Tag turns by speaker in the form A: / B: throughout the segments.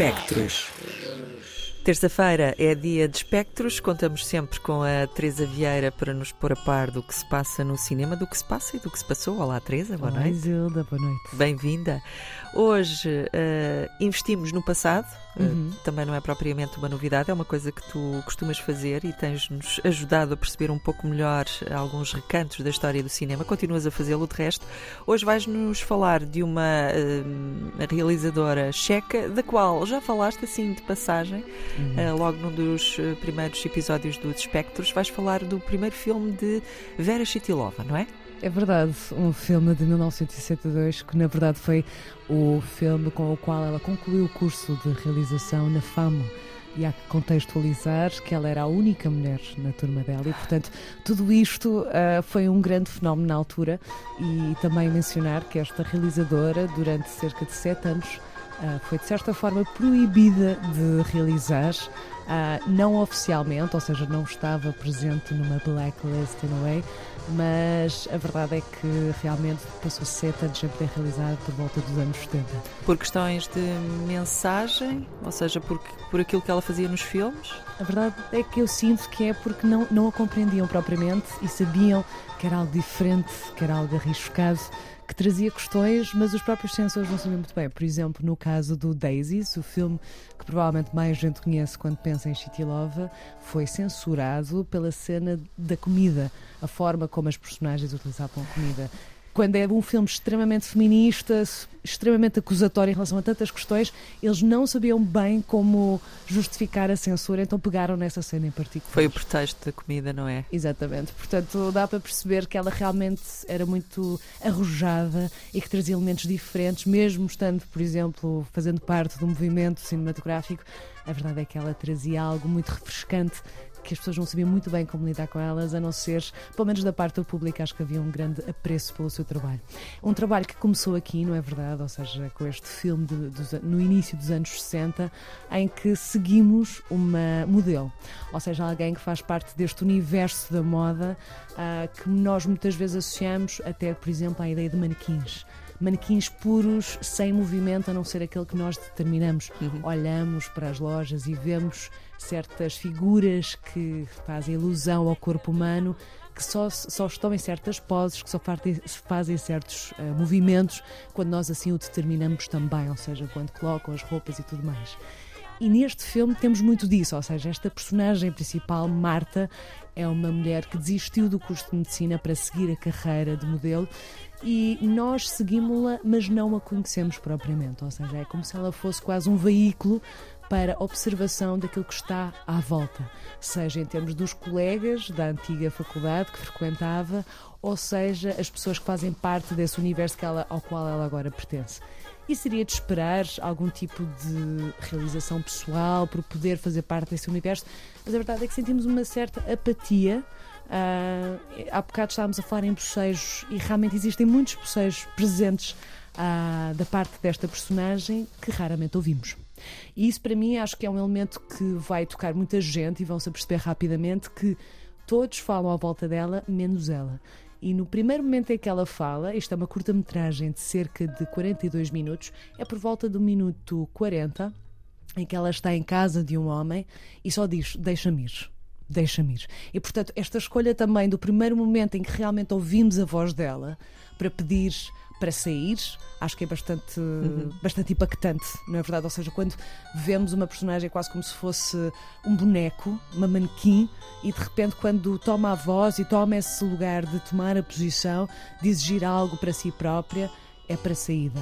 A: Espectros. Terça-feira é dia de espectros. Contamos sempre com a Teresa Vieira para nos pôr a par do que se passa no cinema, do que se passa e do que se passou. Olá, Teresa, boa
B: Olá,
A: noite.
B: Isilda, boa noite.
A: Bem-vinda. Hoje uh, investimos no passado,
B: Uhum.
A: uh, também não é propriamente uma novidade, é uma coisa que tu costumas fazer e tens-nos ajudado a perceber um pouco melhor alguns recantos da história do cinema. Continuas a fazê-lo, de resto. Hoje vais-nos falar de uma uh, realizadora checa, da qual já falaste assim de passagem,
B: Uhum.
A: uh, logo num dos uh, primeiros episódios dos Espectros. Vais falar do primeiro filme de Vera Chitilova, não é?
B: É verdade, um filme de 1962 que na verdade foi o filme com o qual ela concluiu o curso de realização na FAMO. E há que contextualizar que ela era a única mulher na turma dela e, portanto, tudo isto uh, foi um grande fenómeno na altura. E também mencionar que esta realizadora, durante cerca de sete anos, foi de certa forma proibida de realizar, uh, não oficialmente, ou seja, não estava presente numa blacklist in a way, mas a verdade é que realmente passou sete anos sem poder realizar por volta dos anos 70.
A: Por questões de mensagem, ou seja, por, por aquilo que ela fazia nos filmes?
B: A verdade é que eu sinto que é porque não, não a compreendiam propriamente e sabiam que era algo diferente, que era algo arriscado, que trazia questões, mas os próprios censores não sabiam muito bem. Por exemplo, no caso do Daisies, o filme que provavelmente mais gente conhece quando pensa em Chitilova, foi censurado pela cena da comida, a forma como as personagens utilizavam a comida quando é um filme extremamente feminista, extremamente acusatório em relação a tantas questões, eles não sabiam bem como justificar a censura, então pegaram nessa cena em particular.
A: Foi o pretexto da comida, não é?
B: Exatamente. Portanto, dá para perceber que ela realmente era muito arrojada e que trazia elementos diferentes, mesmo estando, por exemplo, fazendo parte do movimento cinematográfico. A verdade é que ela trazia algo muito refrescante que as pessoas não sabiam muito bem como lidar com elas, a não ser, pelo menos da parte do público, acho que havia um grande apreço pelo seu trabalho. Um trabalho que começou aqui, não é verdade? Ou seja, com este filme de, no início dos anos 60, em que seguimos uma modelo, ou seja, alguém que faz parte deste universo da moda uh, que nós muitas vezes associamos até, por exemplo, à ideia de manequins manequins puros, sem movimento, a não ser aquele que nós determinamos. Uhum. Olhamos para as lojas e vemos certas figuras que fazem ilusão ao corpo humano, que só, só estão em certas poses, que só fazem certos uh, movimentos quando nós assim o determinamos também, ou seja, quando colocam as roupas e tudo mais. E neste filme temos muito disso, ou seja, esta personagem principal, Marta, é uma mulher que desistiu do curso de medicina para seguir a carreira de modelo e nós seguimos-la, mas não a conhecemos propriamente, ou seja, é como se ela fosse quase um veículo para observação daquilo que está à volta, seja em termos dos colegas da antiga faculdade que frequentava, ou seja, as pessoas que fazem parte desse universo que ela, ao qual ela agora pertence. E seria de esperar algum tipo de realização pessoal por poder fazer parte desse universo, mas a verdade é que sentimos uma certa apatia. Uh, há bocado estávamos a falar em bocejos e realmente existem muitos bocejos presentes uh, da parte desta personagem que raramente ouvimos. E isso para mim acho que é um elemento que vai tocar muita gente e vão-se perceber rapidamente que todos falam à volta dela, menos ela. E no primeiro momento em que ela fala, isto é uma curta-metragem de cerca de 42 minutos, é por volta do minuto 40, em que ela está em casa de um homem e só diz: Deixa-me ir. Deixa-me ir. E portanto, esta escolha também do primeiro momento em que realmente ouvimos a voz dela para pedir para sair, acho que é bastante, uhum. bastante impactante, não é verdade? Ou seja, quando vemos uma personagem quase como se fosse um boneco, uma manequim, e de repente, quando toma a voz e toma esse lugar de tomar a posição, de exigir algo para si própria, é para saída.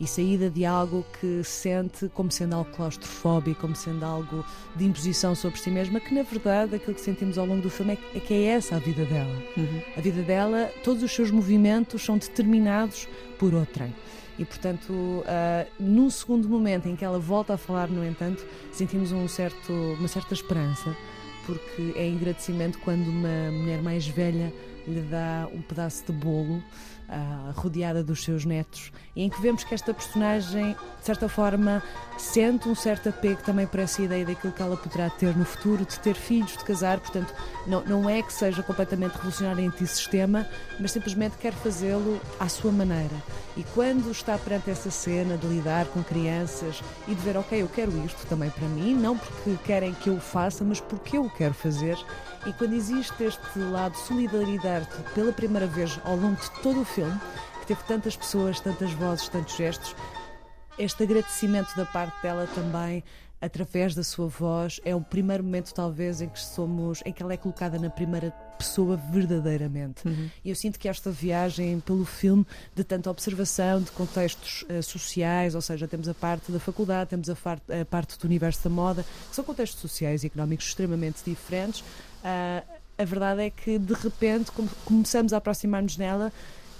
B: E saída de algo que sente como sendo algo claustrofóbico, como sendo algo de imposição sobre si mesma, que na verdade aquilo que sentimos ao longo do filme é que é essa a vida dela. Uhum. A vida dela, todos os seus movimentos são determinados por outrem. E, portanto, uh, num segundo momento em que ela volta a falar, no entanto, sentimos um certo, uma certa esperança, porque é agradecimento quando uma mulher mais velha lhe dá um pedaço de bolo uh, rodeada dos seus netos, em que vemos que esta personagem, de certa forma, sente um certo apego também por essa ideia daquilo que ela poderá ter no futuro, de ter filhos, de casar, portanto, não, não é que seja completamente revolucionária anti-sistema, mas simplesmente quer fazê-lo à sua maneira. E quando está perante essa cena de lidar com crianças e de ver, ok, eu quero isto também para mim, não porque querem que eu o faça, mas porque eu o quero fazer, e quando existe este lado de solidariedade pela primeira vez ao longo de todo o filme, que teve tantas pessoas, tantas vozes, tantos gestos, este agradecimento da parte dela também através da sua voz é o primeiro momento talvez em que somos em que ela é colocada na primeira pessoa verdadeiramente uhum. e eu sinto que esta viagem pelo filme de tanta observação de contextos uh, sociais ou seja temos a parte da faculdade temos a, a, parte do universo da moda que são contextos sociais e económicos extremamente diferentes uh, a verdade é que de repente começamos a aproximar-nos nela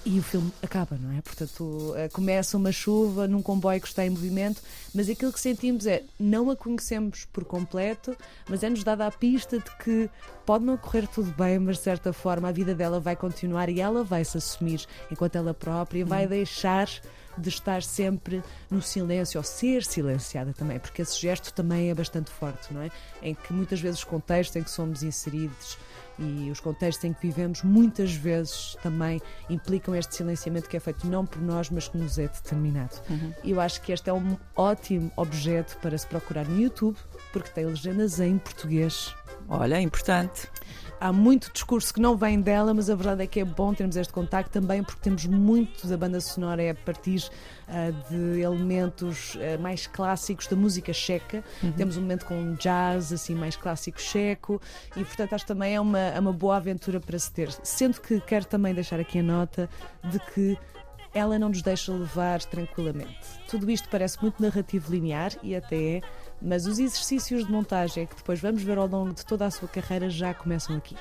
B: e o filme acaba, não é? Portanto, eh, começa uma chuva num comboio que está em movimento, mas aquilo que sentimos é não a conhecemos por completo, mas é-nos dada a pista de que pode não correr tudo bem, mas de certa forma a vida dela vai continuar e ela vai se assumir enquanto ela própria vai uhum. deixar de estar sempre no silêncio ou ser silenciada também, porque esse gesto também é bastante forte, não é? Em que muitas vezes os contextos em que somos inseridos e os contextos em que vivemos muitas vezes também implicam este silenciamento que é feito não por nós, mas que nos é determinado. Uhum. Eu acho que este é um ótimo objeto para se procurar no YouTube, porque tem legendas em português.
A: Olha, é importante
B: há muito discurso que não vem dela, mas a verdade é que é bom termos este contacto também porque temos muito da banda sonora é a partir uh, de elementos uh, mais clássicos da música checa. Uhum. Temos um momento com jazz assim mais clássico checo e portanto acho que também é uma, é uma boa aventura para se ter. Sendo que quero também deixar aqui a nota de que ela não nos deixa levar tranquilamente. Tudo isto parece muito narrativo linear e até é, mas os exercícios de montagem que depois vamos ver ao longo de toda a sua carreira já começam aqui.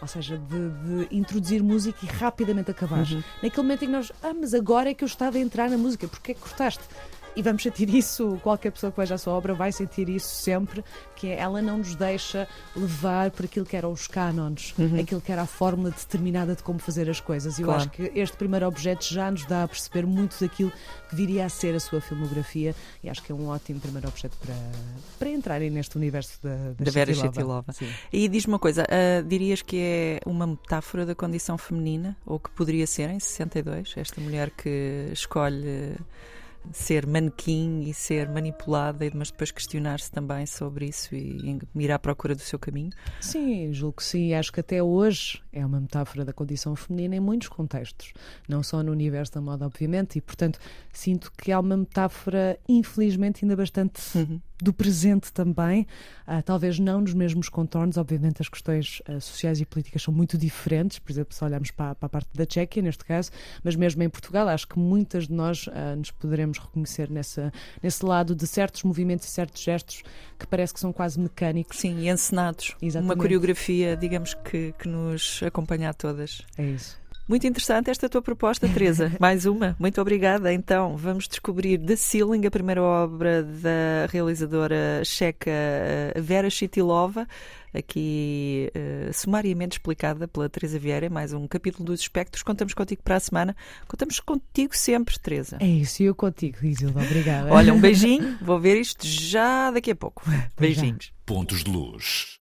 B: Ou seja, de, de introduzir música e rapidamente acabar. Uhum. Naquele momento em que nós, ah, mas agora é que eu estava a entrar na música, porque é que cortaste? E vamos sentir isso, qualquer pessoa que veja a sua obra vai sentir isso sempre, que é, ela não nos deixa levar por aquilo que eram os cânones, uhum. aquilo que era a fórmula determinada de como fazer as coisas. E eu acho que este primeiro objeto já nos dá a perceber muito daquilo que viria a ser a sua filmografia e acho que é um ótimo primeiro objeto para, para entrarem neste universo da, da,
A: da Vera Chitilova. E diz-me uma coisa, uh, dirias que é uma metáfora da condição feminina, ou que poderia ser em 62, esta mulher que escolhe ser manequim e ser manipulada, mas depois questionar-se também sobre isso e ir à procura do seu caminho?
B: Sim, julgo que sim. Acho que até hoje é uma metáfora da condição feminina em muitos contextos, não só no universo da moda, obviamente, e portanto sinto que há uma metáfora, infelizmente, ainda bastante uhum. Do presente também, uh, talvez não nos mesmos contornos, obviamente as questões uh, sociais e políticas são muito diferentes, por exemplo, se olharmos para, para, a parte da Tchequia, neste caso, mas mesmo em Portugal, acho que muitas de nós uh, nos poderemos reconhecer nessa, nesse lado de certos movimentos e certos gestos que parece que são quase mecânicos.
A: Sim, e encenados. Exatamente. Uma coreografia, digamos, que, que nos acompanha a todas.
B: É isso.
A: Muito interessante esta tua proposta, Teresa. Mais uma. Muito obrigada. Então, vamos descobrir The Ceiling, a primeira obra da realizadora checa eh, Vera Chitilova, aqui uh, sumariamente explicada pela Teresa Vieira, mais um capítulo dos espectros. Contamos contigo para a semana. Contamos contigo sempre, Teresa.
B: É isso, e eu contigo, Isilda. Obrigada.
A: Olha, um beijinho. Vou ver isto já daqui a pouco. Beijinhos.
C: Pontos de luz.